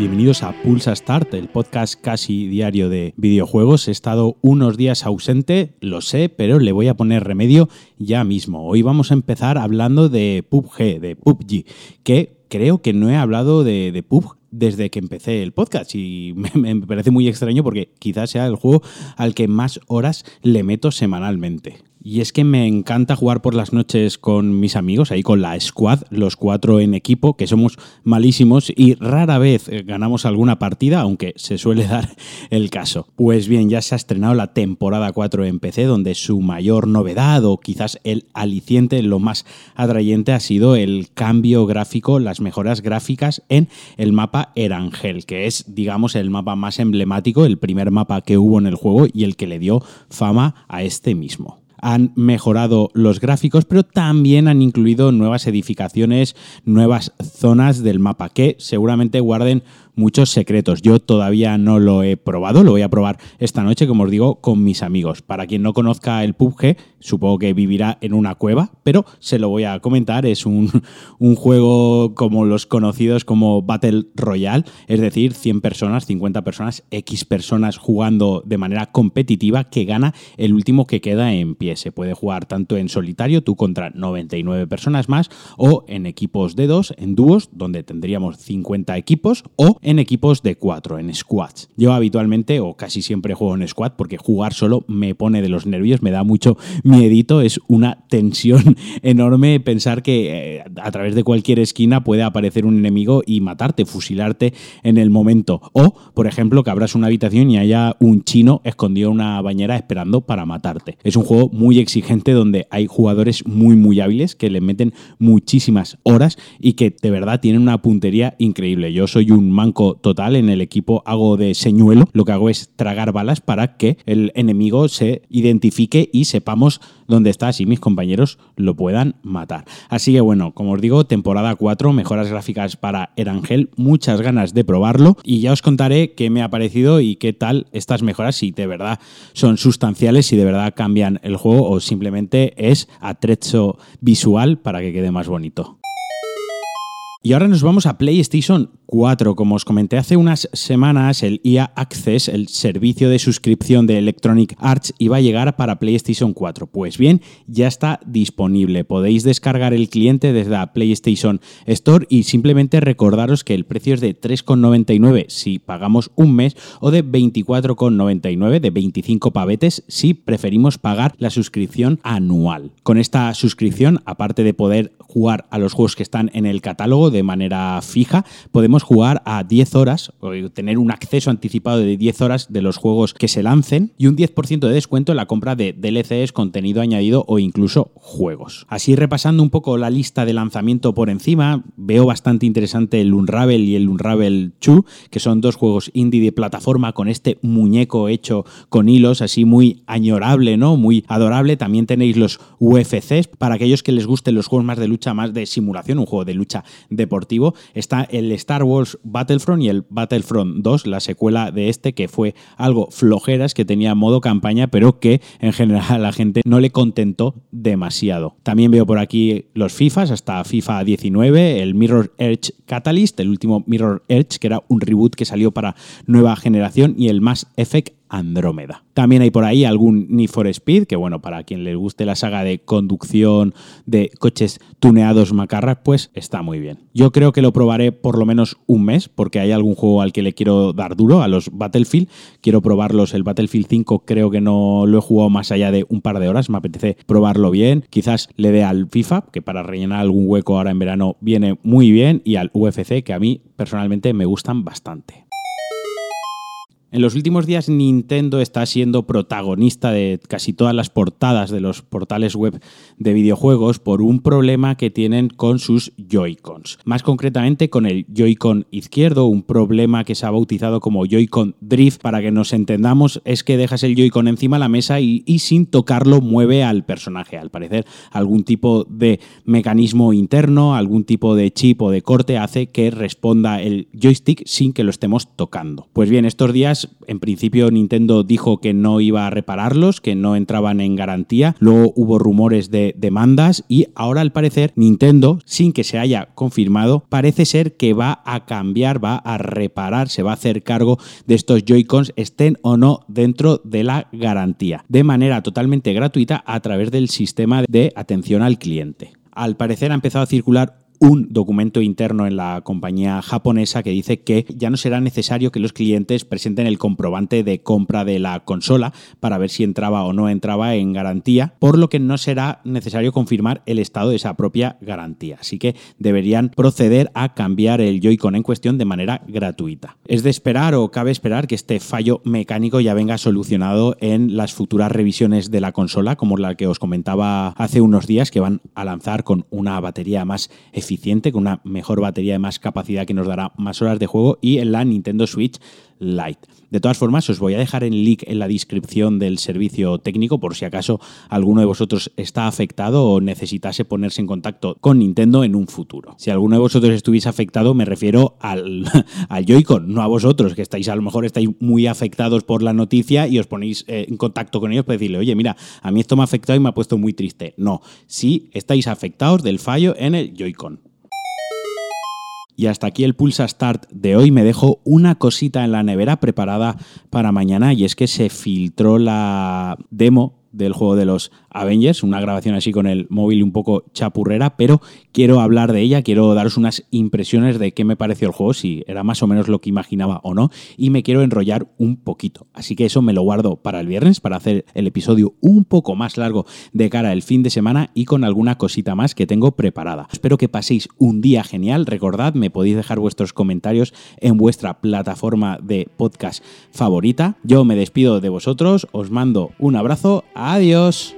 Bienvenidos a Pulsa Start, el podcast casi diario de videojuegos. He estado unos días ausente, lo sé, pero le voy a poner remedio ya mismo. Hoy vamos a empezar hablando de PUBG, de PUBG, que creo que no he hablado de, PUBG desde que empecé el podcast y me, parece muy extraño porque quizás sea el juego al que más horas le meto semanalmente. Y es que me encanta jugar por las noches con mis amigos, ahí con la squad, los cuatro en equipo, que somos malísimos y rara vez eh, ganamos alguna partida, aunque se suele dar el caso. Pues bien, ya se ha estrenado la temporada 4 en PC, donde su mayor novedad o quizás el aliciente, lo más atrayente, ha sido el cambio gráfico, las mejoras gráficas en el mapa Erangel, que es, digamos, el mapa más emblemático, el primer mapa que hubo en el juego y el que le dio fama a este mismo han mejorado los gráficos, pero también han incluido nuevas edificaciones, nuevas zonas del mapa que seguramente guarden muchos secretos. Yo todavía no lo he probado, lo voy a probar esta noche, como os digo, con mis amigos. Para quien no conozca el PUBG, supongo que vivirá en una cueva, pero se lo voy a comentar. Es un, un juego como los conocidos como Battle Royale, es decir, 100 personas, 50 personas, X personas jugando de manera competitiva que gana el último que queda en pie. Se puede jugar tanto en solitario, tú contra 99 personas más, o en equipos de dos, en dúos, donde tendríamos 50 equipos, o en equipos de cuatro, en squads. Yo habitualmente o casi siempre juego en squad porque jugar solo me pone de los nervios, me da mucho miedito, es una tensión enorme pensar que eh, a través de cualquier esquina puede aparecer un enemigo y matarte, fusilarte en el momento. O, por ejemplo, que abras una habitación y haya un chino escondido en una bañera esperando para matarte. Es un juego muy exigente donde hay jugadores muy muy hábiles que le meten muchísimas horas y que de verdad tienen una puntería increíble. Yo soy un manco total en el equipo, hago de señuelo, lo que hago es tragar balas para que el enemigo se identifique y sepamos dónde está, así mis compañeros lo puedan matar. Así que bueno, como os digo, temporada 4, mejoras gráficas para Erangel, muchas ganas de probarlo y ya os contaré qué me ha parecido y qué tal estas mejoras, si de verdad son sustanciales, si de verdad cambian el juego o simplemente es atrecho visual para que quede más bonito. Y ahora nos vamos a PlayStation 4. Como os comenté hace unas semanas, el EA Access, el servicio de suscripción de Electronic Arts, iba a llegar para PlayStation 4. Pues bien, ya está disponible. Podéis descargar el cliente desde la PlayStation Store y simplemente recordaros que el precio es de 3,99 si pagamos un mes o de 24,99 de 25 pavetes si preferimos pagar la suscripción anual. Con esta suscripción, aparte de poder jugar a los juegos que están en el catálogo de manera fija, podemos jugar a 10 horas, o tener un acceso anticipado de 10 horas de los juegos que se lancen y un 10% de descuento en la compra de DLCs, contenido añadido o incluso juegos. Así repasando un poco la lista de lanzamiento por encima, veo bastante interesante el Unravel y el Unravel 2, que son dos juegos indie de plataforma con este muñeco hecho con hilos, así muy añorable, ¿no? Muy adorable. También tenéis los UFCs, para aquellos que les gusten los juegos más de lucha, más de simulación, un juego de lucha deportivo. Está el Star Wars Battlefront y el Battlefront 2, la secuela de este, que fue algo flojeras, que tenía modo campaña, pero que en general a la gente no le contentó demasiado. También veo por aquí los FIFAs, hasta FIFA 19, el Mirror Edge Catalyst, el último Mirror Edge, que era un reboot que salió para nueva generación, y el Mass Effect Andrómeda. También hay por ahí algún Need for Speed, que bueno, para quien le guste la saga de conducción de coches tuneados macarras, pues está muy bien. Yo creo que lo probaré por lo menos un mes, porque hay algún juego al que le quiero dar duro, a los Battlefield. Quiero probarlos. El Battlefield 5 creo que no lo he jugado más allá de un par de horas, me apetece probarlo bien. Quizás le dé al FIFA, que para rellenar algún hueco ahora en verano viene muy bien, y al UFC, que a mí personalmente me gustan bastante. En los últimos días Nintendo está siendo protagonista de casi todas las portadas de los portales web de videojuegos por un problema que tienen con sus Joy-Cons. Más concretamente con el Joy-Con izquierdo, un problema que se ha bautizado como Joy-Con Drift. Para que nos entendamos, es que dejas el Joy-Con encima de la mesa y, y sin tocarlo mueve al personaje. Al parecer, algún tipo de mecanismo interno, algún tipo de chip o de corte hace que responda el joystick sin que lo estemos tocando. Pues bien, estos días en principio Nintendo dijo que no iba a repararlos, que no entraban en garantía, luego hubo rumores de demandas y ahora al parecer Nintendo, sin que se haya confirmado, parece ser que va a cambiar, va a reparar, se va a hacer cargo de estos Joy-Cons, estén o no dentro de la garantía, de manera totalmente gratuita a través del sistema de atención al cliente. Al parecer ha empezado a circular un documento interno en la compañía japonesa que dice que ya no será necesario que los clientes presenten el comprobante de compra de la consola para ver si entraba o no entraba en garantía, por lo que no será necesario confirmar el estado de esa propia garantía. Así que deberían proceder a cambiar el Joy-Con en cuestión de manera gratuita. Es de esperar o cabe esperar que este fallo mecánico ya venga solucionado en las futuras revisiones de la consola, como la que os comentaba hace unos días, que van a lanzar con una batería más eficiente con una mejor batería de más capacidad que nos dará más horas de juego y en la Nintendo Switch De todas formas, os voy a dejar el link en la descripción del servicio técnico por si acaso alguno de vosotros está afectado o necesitase ponerse en contacto con Nintendo en un futuro. Si alguno de vosotros estuviese afectado, me refiero al, Joy-Con, no a vosotros, que estáis a lo mejor estáis muy afectados por la noticia y os ponéis eh, en contacto con ellos para decirle, oye, mira, a mí esto me ha afectado y me ha puesto muy triste. No, si estáis afectados del fallo en el Joy-Con. Y hasta aquí el Pulsa Start de hoy. Me dejo una cosita en la nevera preparada para mañana y es que se filtró la demo del juego de los Avengers, una grabación así con el móvil un poco chapurrera, pero quiero hablar de ella, quiero daros unas impresiones de qué me pareció el juego, si era más o menos lo que imaginaba o no, y me quiero enrollar un poquito. Así que eso me lo guardo para el viernes, para hacer el episodio un poco más largo de cara al fin de semana y con alguna cosita más que tengo preparada. Espero que paséis un día genial, recordad, me podéis dejar vuestros comentarios en vuestra plataforma de podcast favorita. Yo me despido de vosotros, os mando un abrazo, adiós.